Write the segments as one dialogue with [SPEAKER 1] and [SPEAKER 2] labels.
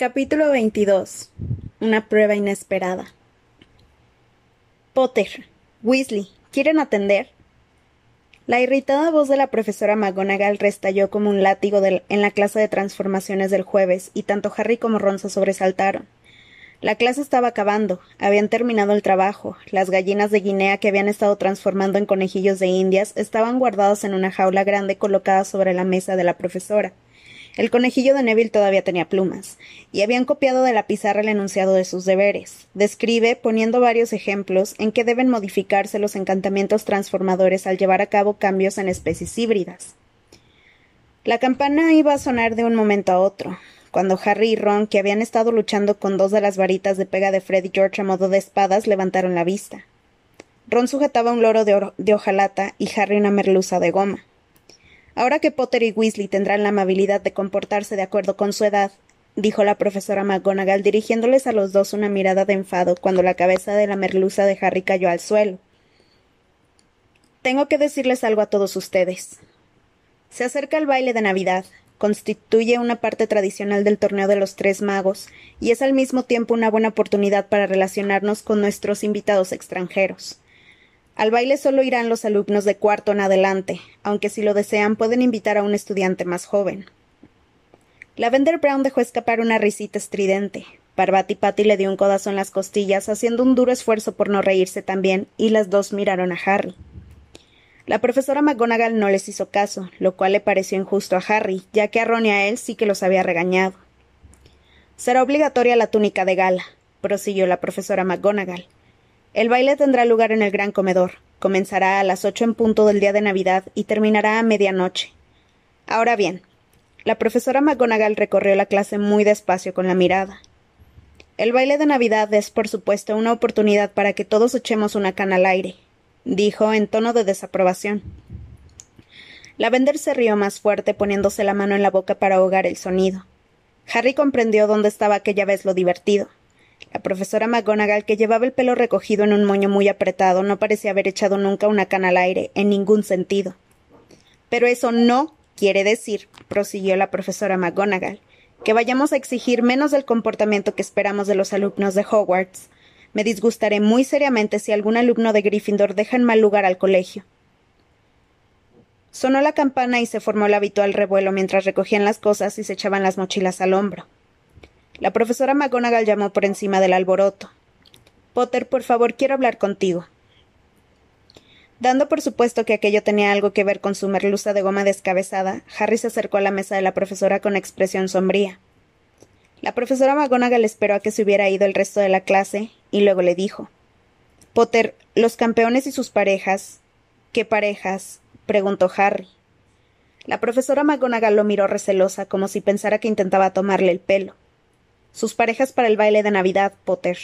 [SPEAKER 1] Capítulo 22. Una prueba inesperada. Potter, Weasley, ¿quieren atender? La irritada voz de la profesora McGonagall restalló como un látigo en la clase de transformaciones del jueves, y tanto Harry como Ron se sobresaltaron. La clase estaba acabando, habían terminado el trabajo, las gallinas de Guinea que habían estado transformando en conejillos de indias estaban guardadas en una jaula grande colocada sobre la mesa de la profesora. El conejillo de Neville todavía tenía plumas, y habían copiado de la pizarra el enunciado de sus deberes. Describe, poniendo varios ejemplos, en qué deben modificarse los encantamientos transformadores al llevar a cabo cambios en especies híbridas. La campana iba a sonar de un momento a otro, cuando Harry y Ron, que habían estado luchando con dos de las varitas de pega de Fred y George a modo de espadas, levantaron la vista. Ron sujetaba un loro de, de hojalata y Harry una merluza de goma. Ahora que Potter y Weasley tendrán la amabilidad de comportarse de acuerdo con su edad, dijo la profesora McGonagall dirigiéndoles a los dos una mirada de enfado cuando la cabeza de la merluza de Harry cayó al suelo. Tengo que decirles algo a todos ustedes. Se acerca el baile de Navidad, constituye una parte tradicional del torneo de los tres magos, y es al mismo tiempo una buena oportunidad para relacionarnos con nuestros invitados extranjeros. Al baile solo irán los alumnos de cuarto en adelante, aunque si lo desean pueden invitar a un estudiante más joven. Lavender Brown dejó escapar una risita estridente. Parvati Patty le dio un codazo en las costillas, haciendo un duro esfuerzo por no reírse también, y las dos miraron a Harry. La profesora McGonagall no les hizo caso, lo cual le pareció injusto a Harry, ya que a Ron y a él sí que los había regañado. Será obligatoria la túnica de gala, prosiguió la profesora McGonagall. El baile tendrá lugar en el gran comedor. Comenzará a las ocho en punto del día de Navidad y terminará a medianoche. Ahora bien, la profesora McGonagall recorrió la clase muy despacio con la mirada. El baile de Navidad es, por supuesto, una oportunidad para que todos echemos una cana al aire, dijo en tono de desaprobación. La vender se rió más fuerte poniéndose la mano en la boca para ahogar el sonido. Harry comprendió dónde estaba aquella vez lo divertido. La profesora McGonagall, que llevaba el pelo recogido en un moño muy apretado, no parecía haber echado nunca una cana al aire, en ningún sentido. Pero eso no quiere decir, prosiguió la profesora McGonagall, que vayamos a exigir menos del comportamiento que esperamos de los alumnos de Hogwarts. Me disgustaré muy seriamente si algún alumno de Gryffindor deja en mal lugar al colegio. Sonó la campana y se formó el habitual revuelo mientras recogían las cosas y se echaban las mochilas al hombro. La profesora McGonagall llamó por encima del alboroto. Potter, por favor, quiero hablar contigo. Dando por supuesto que aquello tenía algo que ver con su merluza de goma descabezada, Harry se acercó a la mesa de la profesora con expresión sombría. La profesora McGonagall esperó a que se hubiera ido el resto de la clase y luego le dijo: Potter, los campeones y sus parejas. ¿Qué parejas? preguntó Harry. La profesora McGonagall lo miró recelosa, como si pensara que intentaba tomarle el pelo. Sus parejas para el baile de Navidad, Potter,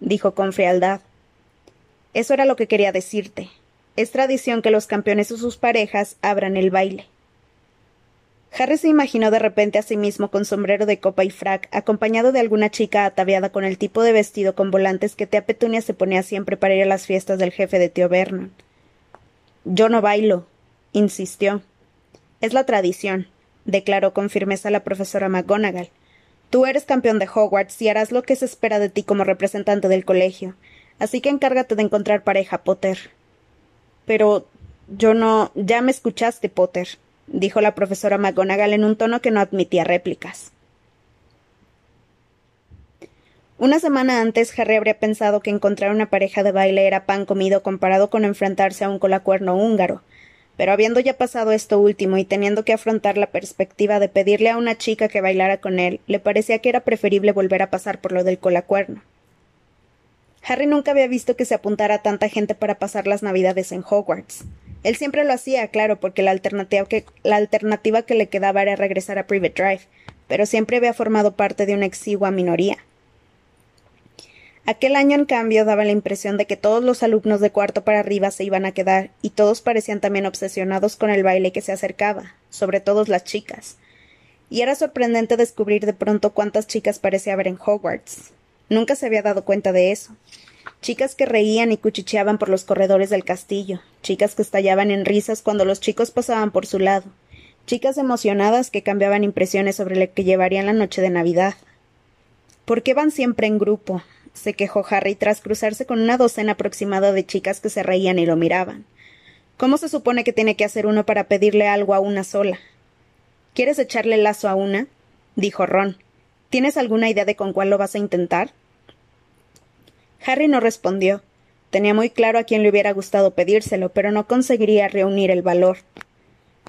[SPEAKER 1] dijo con frialdad. Eso era lo que quería decirte. Es tradición que los campeones y sus parejas abran el baile. Harry se imaginó de repente a sí mismo con sombrero de copa y frac, acompañado de alguna chica ataviada con el tipo de vestido con volantes que tía Petunia se ponía siempre para ir a las fiestas del jefe de tío Vernon. Yo no bailo, insistió. Es la tradición, declaró con firmeza la profesora McGonagall. Tú eres campeón de Hogwarts y harás lo que se espera de ti como representante del colegio. Así que encárgate de encontrar pareja, Potter. Pero yo no. Ya me escuchaste, Potter, dijo la profesora McGonagall en un tono que no admitía réplicas. Una semana antes, Harry habría pensado que encontrar una pareja de baile era pan comido comparado con enfrentarse a un colacuerno húngaro, pero habiendo ya pasado esto último y teniendo que afrontar la perspectiva de pedirle a una chica que bailara con él, le parecía que era preferible volver a pasar por lo del colacuerno. Harry nunca había visto que se apuntara tanta gente para pasar las navidades en Hogwarts. Él siempre lo hacía, claro, porque la alternativa que, la alternativa que le quedaba era regresar a Private Drive, pero siempre había formado parte de una exigua minoría. Aquel año, en cambio, daba la impresión de que todos los alumnos de cuarto para arriba se iban a quedar, y todos parecían también obsesionados con el baile que se acercaba, sobre todo las chicas. Y era sorprendente descubrir de pronto cuántas chicas parecía haber en Hogwarts. Nunca se había dado cuenta de eso. Chicas que reían y cuchicheaban por los corredores del castillo, chicas que estallaban en risas cuando los chicos pasaban por su lado, chicas emocionadas que cambiaban impresiones sobre lo que llevarían la noche de Navidad. ¿Por qué van siempre en grupo? Se quejó Harry tras cruzarse con una docena aproximada de chicas que se reían y lo miraban. ¿Cómo se supone que tiene que hacer uno para pedirle algo a una sola? ¿Quieres echarle lazo a una? dijo Ron. ¿Tienes alguna idea de con cuál lo vas a intentar? Harry no respondió. Tenía muy claro a quién le hubiera gustado pedírselo, pero no conseguiría reunir el valor.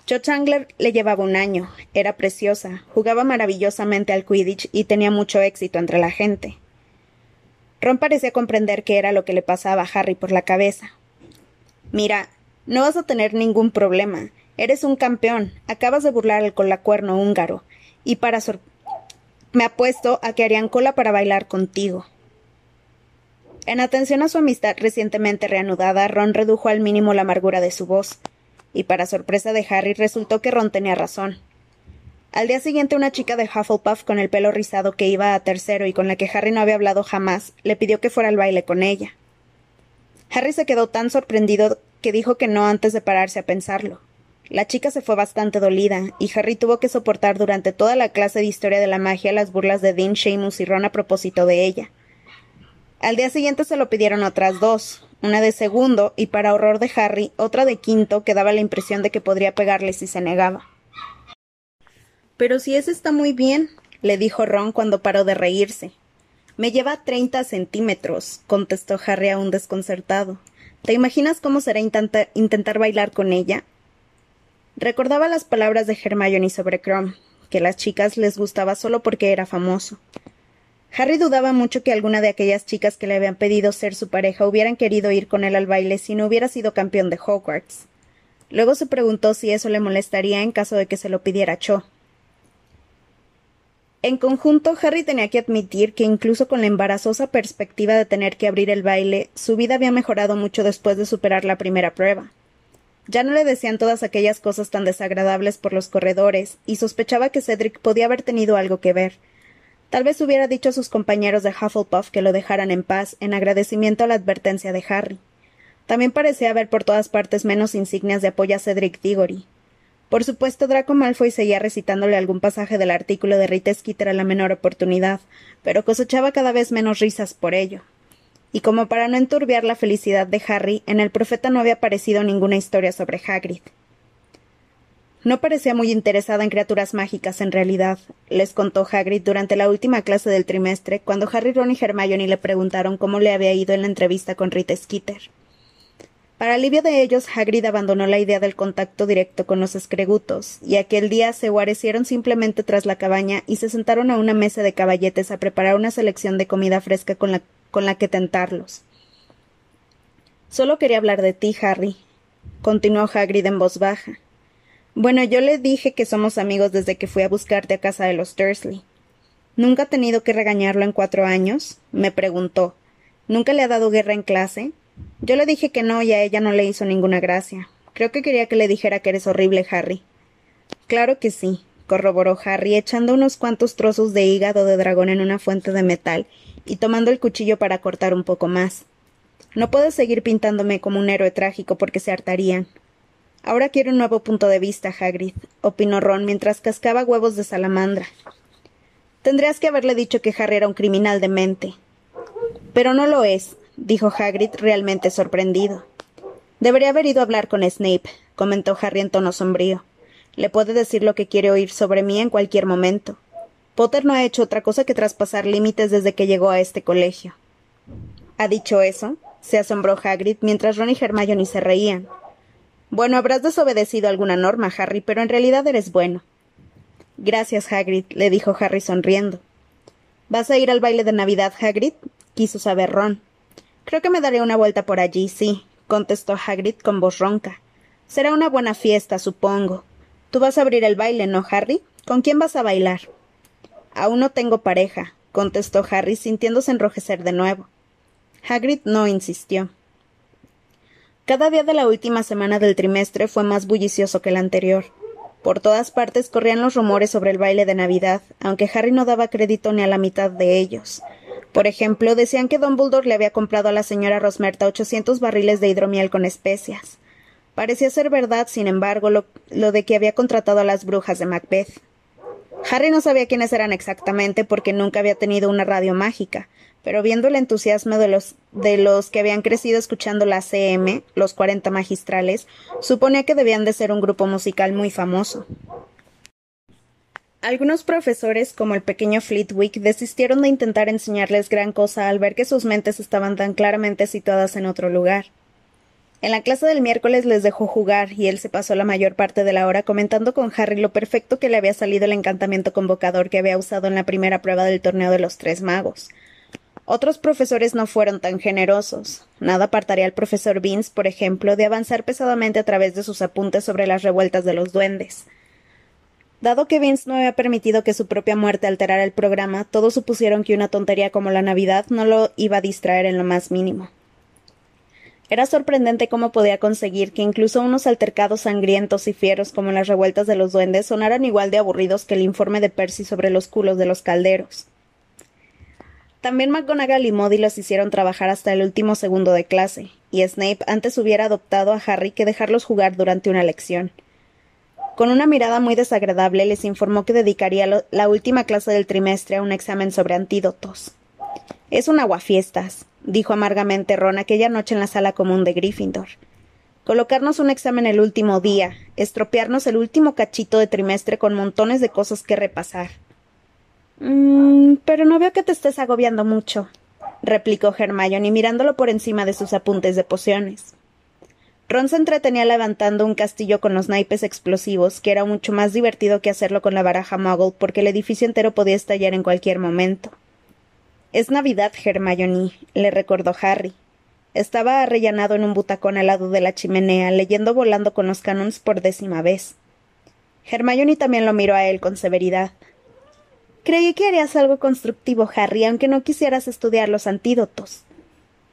[SPEAKER 1] Cho Chandler le llevaba un año, era preciosa, jugaba maravillosamente al Quidditch y tenía mucho éxito entre la gente. Ron parecía comprender qué era lo que le pasaba a Harry por la cabeza. Mira, no vas a tener ningún problema. Eres un campeón. Acabas de burlar al colacuerno húngaro. Y para sor me apuesto a que harían cola para bailar contigo. En atención a su amistad recientemente reanudada, Ron redujo al mínimo la amargura de su voz. Y para sorpresa de Harry resultó que Ron tenía razón. Al día siguiente una chica de Hufflepuff con el pelo rizado que iba a tercero y con la que Harry no había hablado jamás, le pidió que fuera al baile con ella. Harry se quedó tan sorprendido que dijo que no antes de pararse a pensarlo. La chica se fue bastante dolida, y Harry tuvo que soportar durante toda la clase de historia de la magia las burlas de Dean, Seamus y Ron a propósito de ella. Al día siguiente se lo pidieron otras dos, una de segundo y, para horror de Harry, otra de quinto que daba la impresión de que podría pegarle si se negaba. Pero si ese está muy bien, le dijo Ron cuando paró de reírse. Me lleva treinta centímetros, contestó Harry aún desconcertado. ¿Te imaginas cómo será intentar bailar con ella? Recordaba las palabras de Hermione sobre Crom, que a las chicas les gustaba solo porque era famoso. Harry dudaba mucho que alguna de aquellas chicas que le habían pedido ser su pareja hubieran querido ir con él al baile si no hubiera sido campeón de Hogwarts. Luego se preguntó si eso le molestaría en caso de que se lo pidiera Cho. En conjunto, Harry tenía que admitir que incluso con la embarazosa perspectiva de tener que abrir el baile, su vida había mejorado mucho después de superar la primera prueba. Ya no le decían todas aquellas cosas tan desagradables por los corredores, y sospechaba que Cedric podía haber tenido algo que ver. Tal vez hubiera dicho a sus compañeros de Hufflepuff que lo dejaran en paz, en agradecimiento a la advertencia de Harry. También parecía haber por todas partes menos insignias de apoyo a Cedric Diggory. Por supuesto, Draco Malfoy seguía recitándole algún pasaje del artículo de Rita Skeeter a la menor oportunidad, pero cosechaba cada vez menos risas por ello. Y como para no enturbiar la felicidad de Harry, en el profeta no había aparecido ninguna historia sobre Hagrid. No parecía muy interesada en criaturas mágicas en realidad, les contó Hagrid durante la última clase del trimestre, cuando Harry, Ron y Hermione le preguntaron cómo le había ido en la entrevista con Rita Skeeter. Para alivio de ellos, Hagrid abandonó la idea del contacto directo con los escregutos, y aquel día se guarecieron simplemente tras la cabaña y se sentaron a una mesa de caballetes a preparar una selección de comida fresca con la, con la que tentarlos. Solo quería hablar de ti, Harry, continuó Hagrid en voz baja. Bueno, yo le dije que somos amigos desde que fui a buscarte a casa de los Dursley. ¿Nunca ha tenido que regañarlo en cuatro años? me preguntó. ¿Nunca le ha dado guerra en clase? Yo le dije que no y a ella no le hizo ninguna gracia. Creo que quería que le dijera que eres horrible, Harry. Claro que sí, corroboró Harry, echando unos cuantos trozos de hígado de dragón en una fuente de metal y tomando el cuchillo para cortar un poco más. No puedes seguir pintándome como un héroe trágico porque se hartarían. Ahora quiero un nuevo punto de vista, Hagrid, opinó Ron mientras cascaba huevos de salamandra. Tendrías que haberle dicho que Harry era un criminal de mente. Pero no lo es, dijo Hagrid realmente sorprendido. Debería haber ido a hablar con Snape, comentó Harry en tono sombrío. Le puede decir lo que quiere oír sobre mí en cualquier momento. Potter no ha hecho otra cosa que traspasar límites desde que llegó a este colegio. ¿Ha dicho eso? se asombró Hagrid mientras Ron y Hermione se reían. Bueno, habrás desobedecido alguna norma, Harry, pero en realidad eres bueno. Gracias, Hagrid, le dijo Harry sonriendo. ¿Vas a ir al baile de Navidad, Hagrid? quiso saber Ron. Creo que me daré una vuelta por allí, sí, contestó Hagrid con voz ronca. Será una buena fiesta, supongo. Tú vas a abrir el baile, ¿no, Harry? ¿Con quién vas a bailar? Aún no tengo pareja, contestó Harry, sintiéndose enrojecer de nuevo. Hagrid no insistió. Cada día de la última semana del trimestre fue más bullicioso que el anterior. Por todas partes corrían los rumores sobre el baile de Navidad, aunque Harry no daba crédito ni a la mitad de ellos. Por ejemplo, decían que Dumbledore le había comprado a la señora Rosmerta ochocientos barriles de hidromiel con especias. Parecía ser verdad, sin embargo, lo, de que había contratado a las brujas de Macbeth. Harry no sabía quiénes eran exactamente porque nunca había tenido una radio mágica, pero viendo el entusiasmo de los, de los que habían crecido escuchando la CM, los cuarenta magistrales, suponía que debían de ser un grupo musical muy famoso. Algunos profesores, como el pequeño Flitwick, desistieron de intentar enseñarles gran cosa al ver que sus mentes estaban tan claramente situadas en otro lugar. En la clase del miércoles les dejó jugar y él se pasó la mayor parte de la hora comentando con Harry lo perfecto que le había salido el encantamiento convocador que había usado en la primera prueba del torneo de los tres magos. Otros profesores no fueron tan generosos. Nada apartaría al profesor Vince, por ejemplo, de avanzar pesadamente a través de sus apuntes sobre las revueltas de los duendes. Dado que Vince no había permitido que su propia muerte alterara el programa, todos supusieron que una tontería como la Navidad no lo iba a distraer en lo más mínimo. Era sorprendente cómo podía conseguir que incluso unos altercados sangrientos y fieros como las revueltas de los duendes sonaran igual de aburridos que el informe de Percy sobre los culos de los calderos. También McGonagall y Modi los hicieron trabajar hasta el último segundo de clase, y Snape antes hubiera adoptado a Harry que dejarlos jugar durante una lección. Con una mirada muy desagradable les informó que dedicaría la última clase del trimestre a un examen sobre antídotos. Es un aguafiestas, dijo amargamente Ron aquella noche en la sala común de Gryffindor. Colocarnos un examen el último día, estropearnos el último cachito de trimestre con montones de cosas que repasar. Mm, pero no veo que te estés agobiando mucho, replicó Hermione mirándolo por encima de sus apuntes de pociones. Ron se entretenía levantando un castillo con los naipes explosivos, que era mucho más divertido que hacerlo con la baraja Muggle, porque el edificio entero podía estallar en cualquier momento. Es Navidad, Hermione, le recordó Harry. Estaba arrellanado en un butacón al lado de la chimenea, leyendo volando con los canons por décima vez. Hermione también lo miró a él con severidad. Creí que harías algo constructivo, Harry, aunque no quisieras estudiar los antídotos.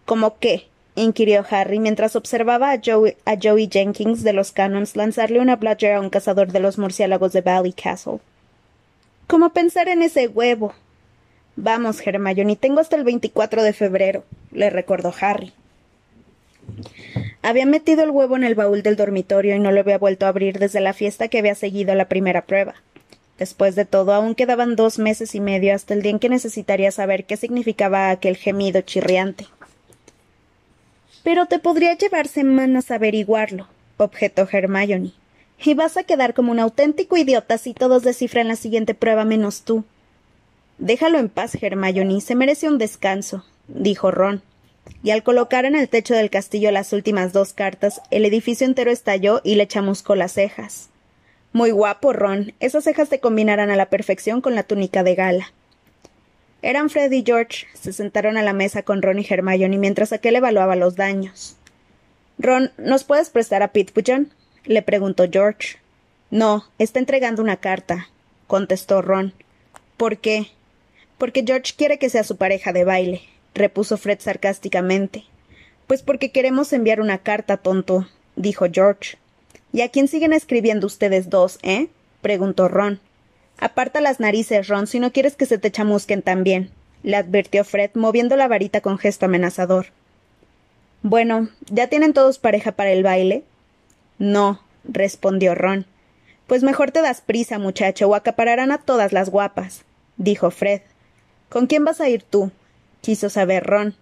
[SPEAKER 1] ¿Cómo qué? Inquirió Harry mientras observaba a Joey, Jenkins de los Canons lanzarle una bludger a un cazador de los murciélagos de Valley Castle. ¿Cómo pensar en ese huevo? Vamos, Hermione, tengo hasta el 24 de febrero, le recordó Harry. Había metido el huevo en el baúl del dormitorio y no lo había vuelto a abrir desde la fiesta que había seguido la primera prueba. Después de todo, aún quedaban dos meses y medio hasta el día en que necesitaría saber qué significaba aquel gemido chirriante. Pero te podría llevar semanas averiguarlo, objetó Hermione. Y vas a quedar como un auténtico idiota si todos descifran la siguiente prueba menos tú. Déjalo en paz, Hermione, se merece un descanso, dijo Ron. Y al colocar en el techo del castillo las últimas dos cartas, el edificio entero estalló y le chamuscó las cejas. Muy guapo, Ron. Esas cejas te combinarán a la perfección con la túnica de gala. Eran Fred y George. Se sentaron a la mesa con Ron y Hermione mientras aquel evaluaba los daños. Ron, ¿nos puedes prestar a Pitbullon? le preguntó George. No, está entregando una carta, contestó Ron. ¿Por qué? Porque George quiere que sea su pareja de baile, repuso Fred sarcásticamente. Pues porque queremos enviar una carta, tonto, dijo George. ¿Y a quién siguen escribiendo ustedes dos, eh? preguntó Ron. Aparta las narices, Ron, si no quieres que se te chamusquen también, le advirtió Fred, moviendo la varita con gesto amenazador. Bueno, ¿ya tienen todos pareja para el baile? No, respondió Ron. Pues mejor te das prisa, muchacho, o acapararán a todas las guapas, dijo Fred. ¿Con quién vas a ir tú? quiso saber Ron.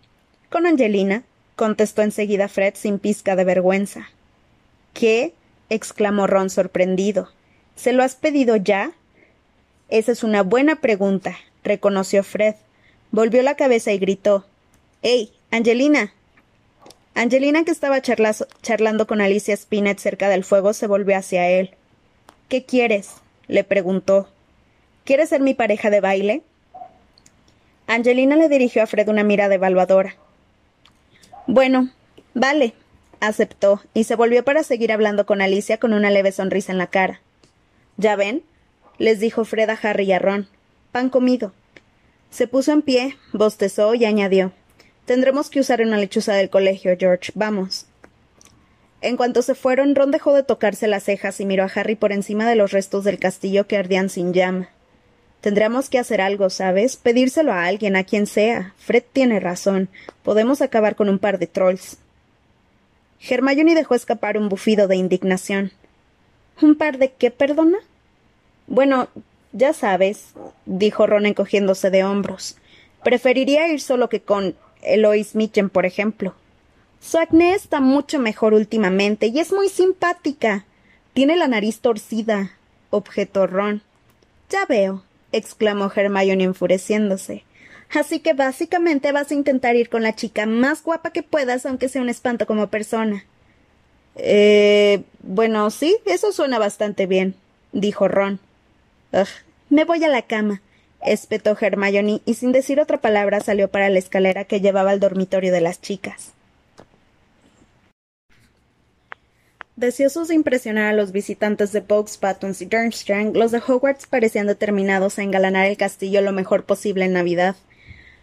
[SPEAKER 1] Con Angelina, contestó enseguida Fred sin pizca de vergüenza. ¿Qué? exclamó Ron sorprendido. ¿Se lo has pedido ya? Esa es una buena pregunta, reconoció Fred. Volvió la cabeza y gritó ¡Ey, Angelina! Angelina, que estaba charlando con Alicia Spinett cerca del fuego, se volvió hacia él. ¿Qué quieres? le preguntó. ¿Quieres ser mi pareja de baile? Angelina le dirigió a Fred una mirada evaluadora. Bueno, vale, aceptó, y se volvió para seguir hablando con Alicia con una leve sonrisa en la cara. ¿Ya ven? Les dijo Fred a Harry y a Ron. Pan comido. Se puso en pie, bostezó y añadió Tendremos que usar una lechuza del colegio, George. Vamos. En cuanto se fueron, Ron dejó de tocarse las cejas y miró a Harry por encima de los restos del castillo que ardían sin llama. Tendríamos que hacer algo, ¿sabes? Pedírselo a alguien, a quien sea. Fred tiene razón. Podemos acabar con un par de trolls. Hermione dejó escapar un bufido de indignación. ¿Un par de qué, perdona? Bueno, Ya sabes, dijo Ron encogiéndose de hombros. Preferiría ir solo que con Eloise Mitchell, por ejemplo. Su acné está mucho mejor últimamente y es muy simpática. Tiene la nariz torcida, objetó Ron. Ya veo, exclamó Hermione enfureciéndose. Así que básicamente vas a intentar ir con la chica más guapa que puedas, aunque sea un espanto como persona. Eh. Bueno, sí, eso suena bastante bien, dijo Ron. Me voy a la cama, espetó Hermione y sin decir otra palabra salió para la escalera que llevaba al dormitorio de las chicas. Deseosos de impresionar a los visitantes de Box, Buttons y Durmstrang, los de Hogwarts parecían determinados a engalanar el castillo lo mejor posible en Navidad.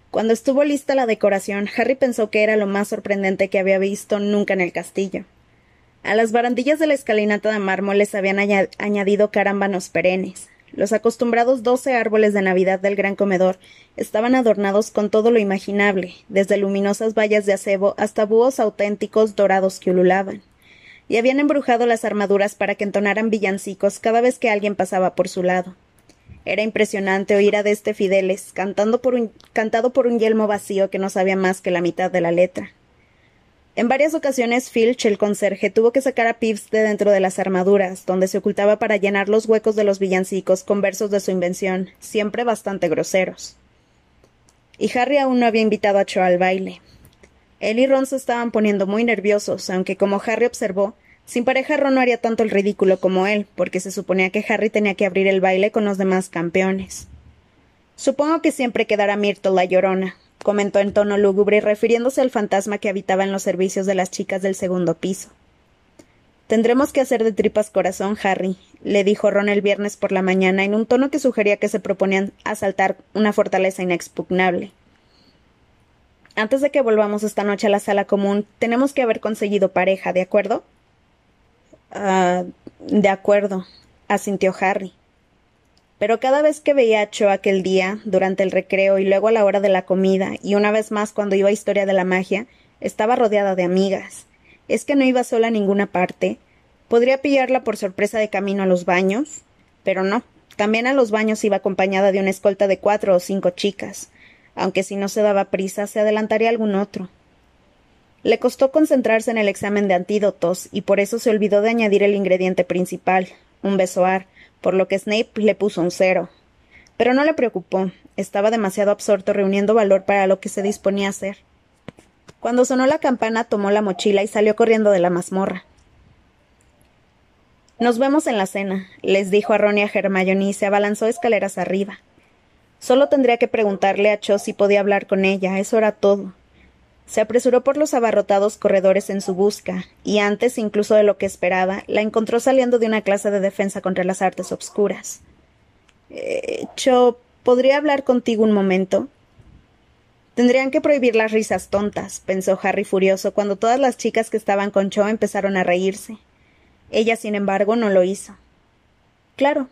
[SPEAKER 1] Cuando estuvo lista la decoración, Harry pensó que era lo más sorprendente que había visto nunca en el castillo. A las barandillas de la escalinata de mármol les habían añadido carámbanos perennes, los acostumbrados doce árboles de Navidad del gran comedor estaban adornados con todo lo imaginable, desde luminosas vallas de acebo hasta búhos auténticos dorados que ululaban. Y habían embrujado las armaduras para que entonaran villancicos cada vez que alguien pasaba por su lado. Era impresionante oír a de este Fideles cantando por un, cantado por un yelmo vacío que no sabía más que la mitad de la letra. En varias ocasiones Filch, el conserje, tuvo que sacar a Pips de dentro de las armaduras, donde se ocultaba para llenar los huecos de los villancicos con versos de su invención, siempre bastante groseros. Y Harry aún no había invitado a Cho al baile. Él y Ron se estaban poniendo muy nerviosos, aunque como Harry observó, sin pareja Ron no haría tanto el ridículo como él, porque se suponía que Harry tenía que abrir el baile con los demás campeones. Supongo que siempre quedará Myrtle la llorona, comentó en tono lúgubre refiriéndose al fantasma que habitaba en los servicios de las chicas del segundo piso. Tendremos que hacer de tripas corazón, Harry, le dijo Ron el viernes por la mañana en un tono que sugería que se proponían asaltar una fortaleza inexpugnable. Antes de que volvamos esta noche a la sala común, tenemos que haber conseguido pareja, ¿de acuerdo? Ah, de acuerdo, asintió Harry. Pero cada vez que veía a Cho aquel día, durante el recreo y luego a la hora de la comida, y una vez más cuando iba a Historia de la Magia, estaba rodeada de amigas. ¿Es que no iba sola a ninguna parte? ¿Podría pillarla por sorpresa de camino a los baños? Pero no. También a los baños iba acompañada de una escolta de cuatro o cinco chicas, aunque si no se daba prisa se adelantaría algún otro. Le costó concentrarse en el examen de antídotos y por eso se olvidó de añadir el ingrediente principal, un besoar, por lo que Snape le puso un cero. Pero no le preocupó, estaba demasiado absorto reuniendo valor para lo que se disponía a hacer. Cuando sonó la campana tomó la mochila y salió corriendo de la mazmorra. Nos vemos en la cena, les dijo a Ron y a Hermione y se abalanzó escaleras arriba. Solo tendría que preguntarle a Cho si podía hablar con ella, eso era todo. Se apresuró por los abarrotados corredores en su busca, y antes incluso de lo que esperaba, la encontró saliendo de una clase de defensa contra las artes obscuras. Eh, Cho, ¿podría hablar contigo un momento? Tendrían que prohibir las risas tontas, pensó Harry furioso cuando todas las chicas que estaban con Cho empezaron a reírse. Ella, sin embargo, no lo hizo. Claro,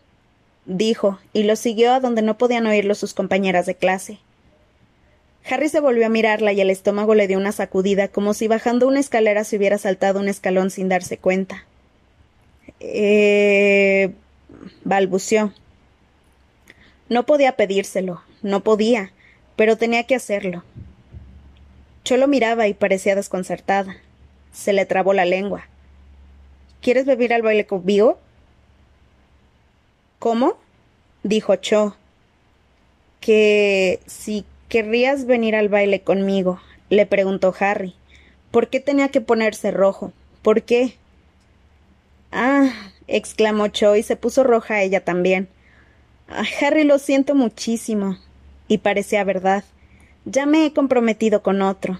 [SPEAKER 1] dijo, y lo siguió a donde no podían oírlo sus compañeras de clase. Harry se volvió a mirarla y el estómago le dio una sacudida, como si bajando una escalera se hubiera saltado un escalón sin darse cuenta. Eh. balbuceó. No podía pedírselo, no podía, pero tenía que hacerlo. Cholo miraba y parecía desconcertada. Se le trabó la lengua. ¿Quieres beber al baile conmigo? ¿Cómo? dijo Cho. Que si ¿Querrías venir al baile conmigo? le preguntó Harry. ¿Por qué tenía que ponerse rojo? ¿Por qué? Ah, exclamó Cho y se puso roja ella también. Harry, lo siento muchísimo. Y parecía verdad. Ya me he comprometido con otro.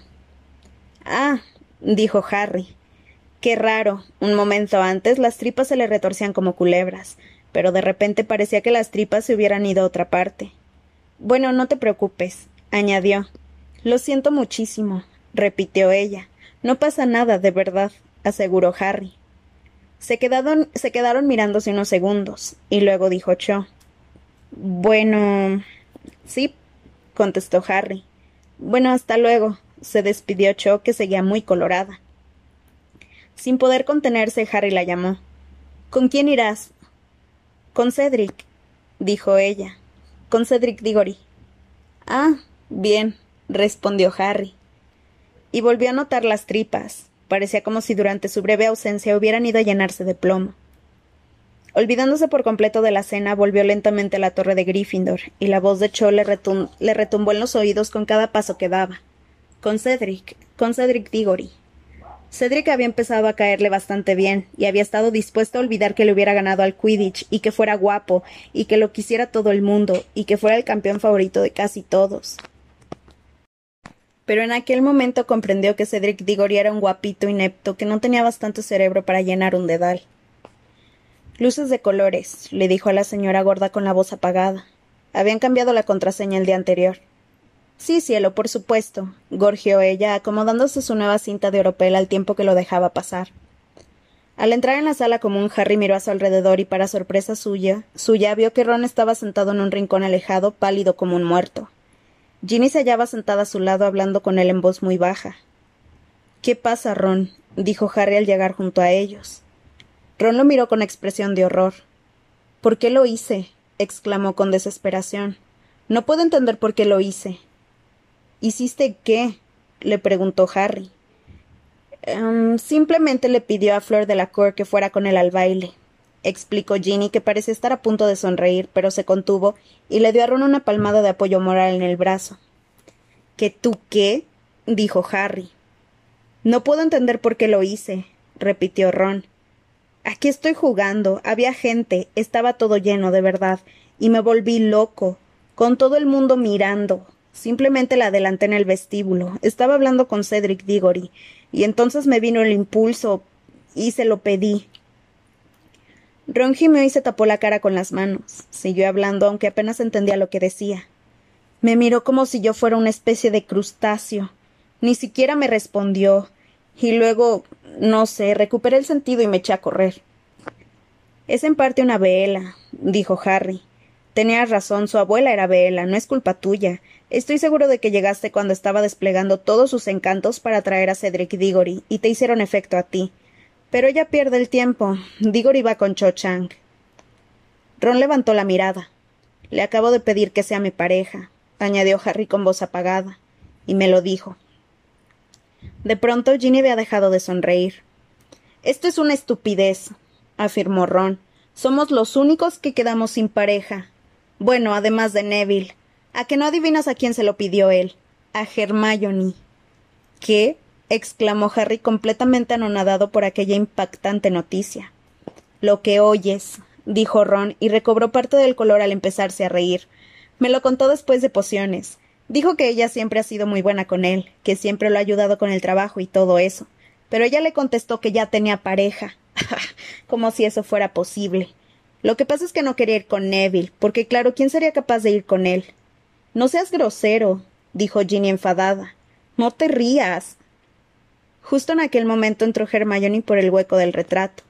[SPEAKER 1] Ah, dijo Harry. Qué raro. Un momento antes las tripas se le retorcían como culebras, pero de repente parecía que las tripas se hubieran ido a otra parte. Bueno, no te preocupes añadió. Lo siento muchísimo, repitió ella. No pasa nada, de verdad, aseguró Harry. Se quedaron, se quedaron mirándose unos segundos, y luego dijo Cho. Bueno. Sí, contestó Harry. Bueno, hasta luego, se despidió Cho, que seguía muy colorada. Sin poder contenerse, Harry la llamó. ¿Con quién irás? Con Cedric. dijo ella. Con Cedric Diggory. Ah, bien, respondió Harry. Y volvió a notar las tripas. Parecía como si durante su breve ausencia hubieran ido a llenarse de plomo. Olvidándose por completo de la cena, volvió lentamente a la torre de Gryffindor, y la voz de Cho le, le retumbó en los oídos con cada paso que daba. Con Cedric, con Cedric Diggory. Cedric había empezado a caerle bastante bien, y había estado dispuesto a olvidar que le hubiera ganado al Quidditch, y que fuera guapo, y que lo quisiera todo el mundo, y que fuera el campeón favorito de casi todos. Pero en aquel momento comprendió que Cedric Diggory era un guapito inepto que no tenía bastante cerebro para llenar un dedal. Luces de colores, le dijo a la señora gorda con la voz apagada. Habían cambiado la contraseña el día anterior. Sí, cielo, por supuesto, gorjeó ella, acomodándose su nueva cinta de oropel al tiempo que lo dejaba pasar. Al entrar en la sala común, Harry miró a su alrededor y, para sorpresa suya, suya vio que Ron estaba sentado en un rincón alejado, pálido como un muerto. Ginny se hallaba sentada a su lado hablando con él en voz muy baja. ¿Qué pasa, Ron? dijo Harry al llegar junto a ellos. Ron lo miró con expresión de horror. ¿Por qué lo hice? exclamó con desesperación. No puedo entender por qué lo hice. ¿Hiciste qué? le preguntó Harry. Em, simplemente le pidió a Flor de la Cour que fuera con él al baile, explicó Ginny, que parecía estar a punto de sonreír, pero se contuvo y le dio a Ron una palmada de apoyo moral en el brazo. ¿Que tú qué? dijo Harry. No puedo entender por qué lo hice, repitió Ron. Aquí estoy jugando, había gente, estaba todo lleno, de verdad, y me volví loco, con todo el mundo mirando, Simplemente la adelanté en el vestíbulo. Estaba hablando con Cedric Diggory, y entonces me vino el impulso y se lo pedí. Ron gimió y se tapó la cara con las manos. Siguió hablando, aunque apenas entendía lo que decía. Me miró como si yo fuera una especie de crustáceo. Ni siquiera me respondió. Y luego, no sé, recuperé el sentido y me eché a correr. Es en parte una vela, dijo Harry. Tenías razón, su abuela era Bella, no es culpa tuya. Estoy seguro de que llegaste cuando estaba desplegando todos sus encantos para atraer a Cedric Diggory, y te hicieron efecto a ti. Pero ella pierde el tiempo. Diggory va con Cho Chang. Ron levantó la mirada. Le acabo de pedir que sea mi pareja, añadió Harry con voz apagada, y me lo dijo. De pronto Ginny había dejado de sonreír. Esto es una estupidez, afirmó Ron. Somos los únicos que quedamos sin pareja. Bueno, además de Neville. ¿A que no adivinas a quién se lo pidió él? A Hermione. ¿Qué? Exclamó Harry completamente anonadado por aquella impactante noticia. Lo que oyes, dijo Ron, y recobró parte del color al empezarse a reír. Me lo contó después de pociones. Dijo que ella siempre ha sido muy buena con él, que siempre lo ha ayudado con el trabajo y todo eso. Pero ella le contestó que ya tenía pareja. Como si eso fuera posible. Lo que pasa es que no quería ir con Neville, porque claro, ¿quién sería capaz de ir con él? No seas grosero, dijo Ginny enfadada. No te rías. Justo en aquel momento entró Hermione por el hueco del retrato.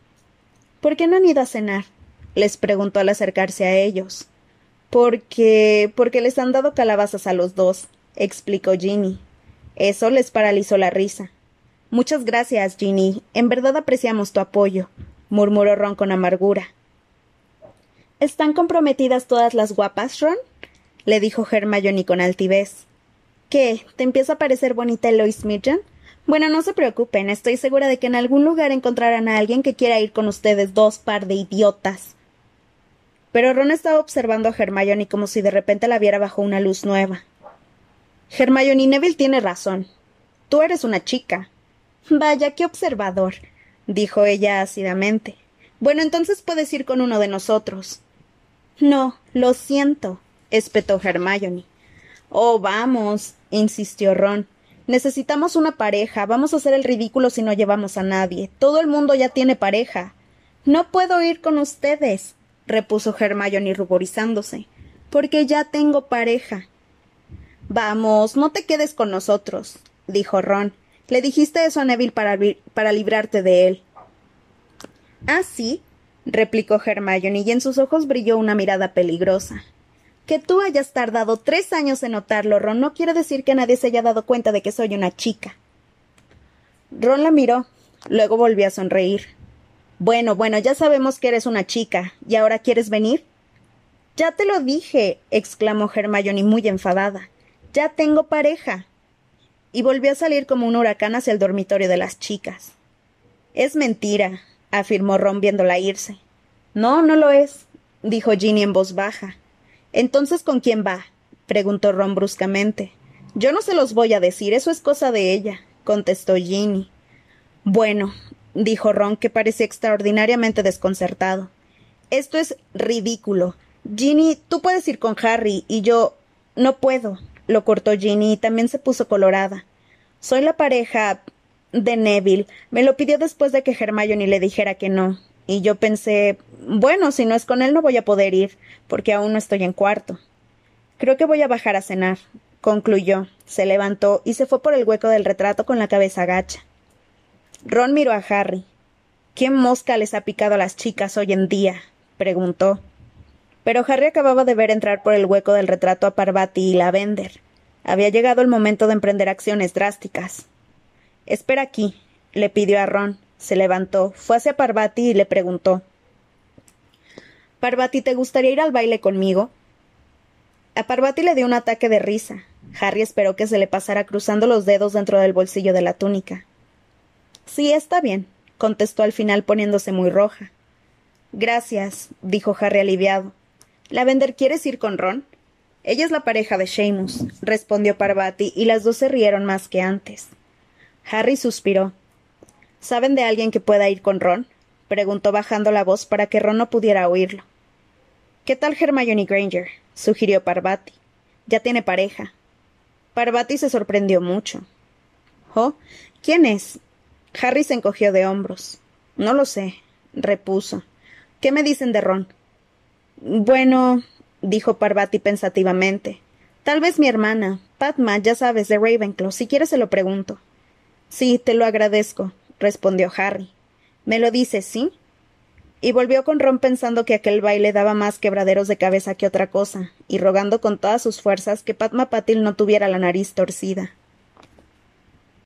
[SPEAKER 1] ¿Por qué no han ido a cenar? les preguntó al acercarse a ellos. Porque. porque les han dado calabazas a los dos, explicó Ginny. Eso les paralizó la risa. Muchas gracias, Ginny. En verdad apreciamos tu apoyo, murmuró Ron con amargura. ¿Están comprometidas todas las guapas, Ron? le dijo Hermione con altivez. ¿Qué? ¿Te empieza a parecer bonita Eloise Midgen? Bueno, no se preocupen, estoy segura de que en algún lugar encontrarán a alguien que quiera ir con ustedes dos par de idiotas. Pero Ron estaba observando a Hermione como si de repente la viera bajo una luz nueva. Hermione Neville tiene razón. Tú eres una chica. Vaya, qué observador, dijo ella ácidamente. Bueno, entonces puedes ir con uno de nosotros. No, lo siento, espetó Hermione. Oh, vamos, insistió Ron. Necesitamos una pareja. Vamos a hacer el ridículo si no llevamos a nadie. Todo el mundo ya tiene pareja. No puedo ir con ustedes, repuso Hermione ruborizándose, porque ya tengo pareja. Vamos, no te quedes con nosotros, dijo Ron. Le dijiste eso a Neville para, para librarte de él. Ah, sí, replicó Hermione, y en sus ojos brilló una mirada peligrosa. Que tú hayas tardado tres años en notarlo, Ron, no quiere decir que nadie se haya dado cuenta de que soy una chica. Ron la miró, luego volvió a sonreír. Bueno, bueno, ya sabemos que eres una chica. ¿Y ahora quieres venir? Ya te lo dije, exclamó Hermione muy enfadada. Ya tengo pareja. Y volvió a salir como un huracán hacia el dormitorio de las chicas. Es mentira, afirmó Ron viéndola irse. No, no lo es, dijo Ginny en voz baja. Entonces, ¿con quién va? preguntó Ron bruscamente. Yo no se los voy a decir, eso es cosa de ella, contestó Ginny. Bueno, dijo Ron, que parecía extraordinariamente desconcertado. Esto es ridículo. Ginny, tú puedes ir con Harry y yo. No puedo, lo cortó Ginny y también se puso colorada. Soy la pareja de Neville. Me lo pidió después de que Hermione le dijera que no. Y yo pensé, bueno, si no es con él no voy a poder ir, porque aún no estoy en cuarto. Creo que voy a bajar a cenar, concluyó. Se levantó y se fue por el hueco del retrato con la cabeza gacha. Ron miró a Harry. ¿Qué mosca les ha picado a las chicas hoy en día? preguntó. Pero Harry acababa de ver entrar por el hueco del retrato a Parvati y Lavender. Había llegado el momento de emprender acciones drásticas. Espera aquí, le pidió a Ron. Se levantó, fue hacia Parvati y le preguntó Parvati, ¿te gustaría ir al baile conmigo? A Parvati le dio un ataque de risa. Harry esperó que se le pasara cruzando los dedos dentro del bolsillo de la túnica. Sí, está bien, contestó al final poniéndose muy roja. Gracias, dijo Harry aliviado. Lavender, ¿quieres ir con Ron? Ella es la pareja de Seamus, respondió Parvati, y las dos se rieron más que antes. Harry suspiró. ¿Saben de alguien que pueda ir con Ron? preguntó bajando la voz para que Ron no pudiera oírlo. ¿Qué tal Hermione Granger? sugirió Parvati. Ya tiene pareja. Parvati se sorprendió mucho. ¿Oh? ¿Quién es? Harry se encogió de hombros. No lo sé, repuso. ¿Qué me dicen de Ron? Bueno, dijo Parvati pensativamente. Tal vez mi hermana, Padma, ya sabes, de Ravenclaw. Si quieres se lo pregunto. Sí, te lo agradezco, respondió Harry. ¿Me lo dices, sí? Y volvió con Ron pensando que aquel baile daba más quebraderos de cabeza que otra cosa, y rogando con todas sus fuerzas que Padma Patil no tuviera la nariz torcida.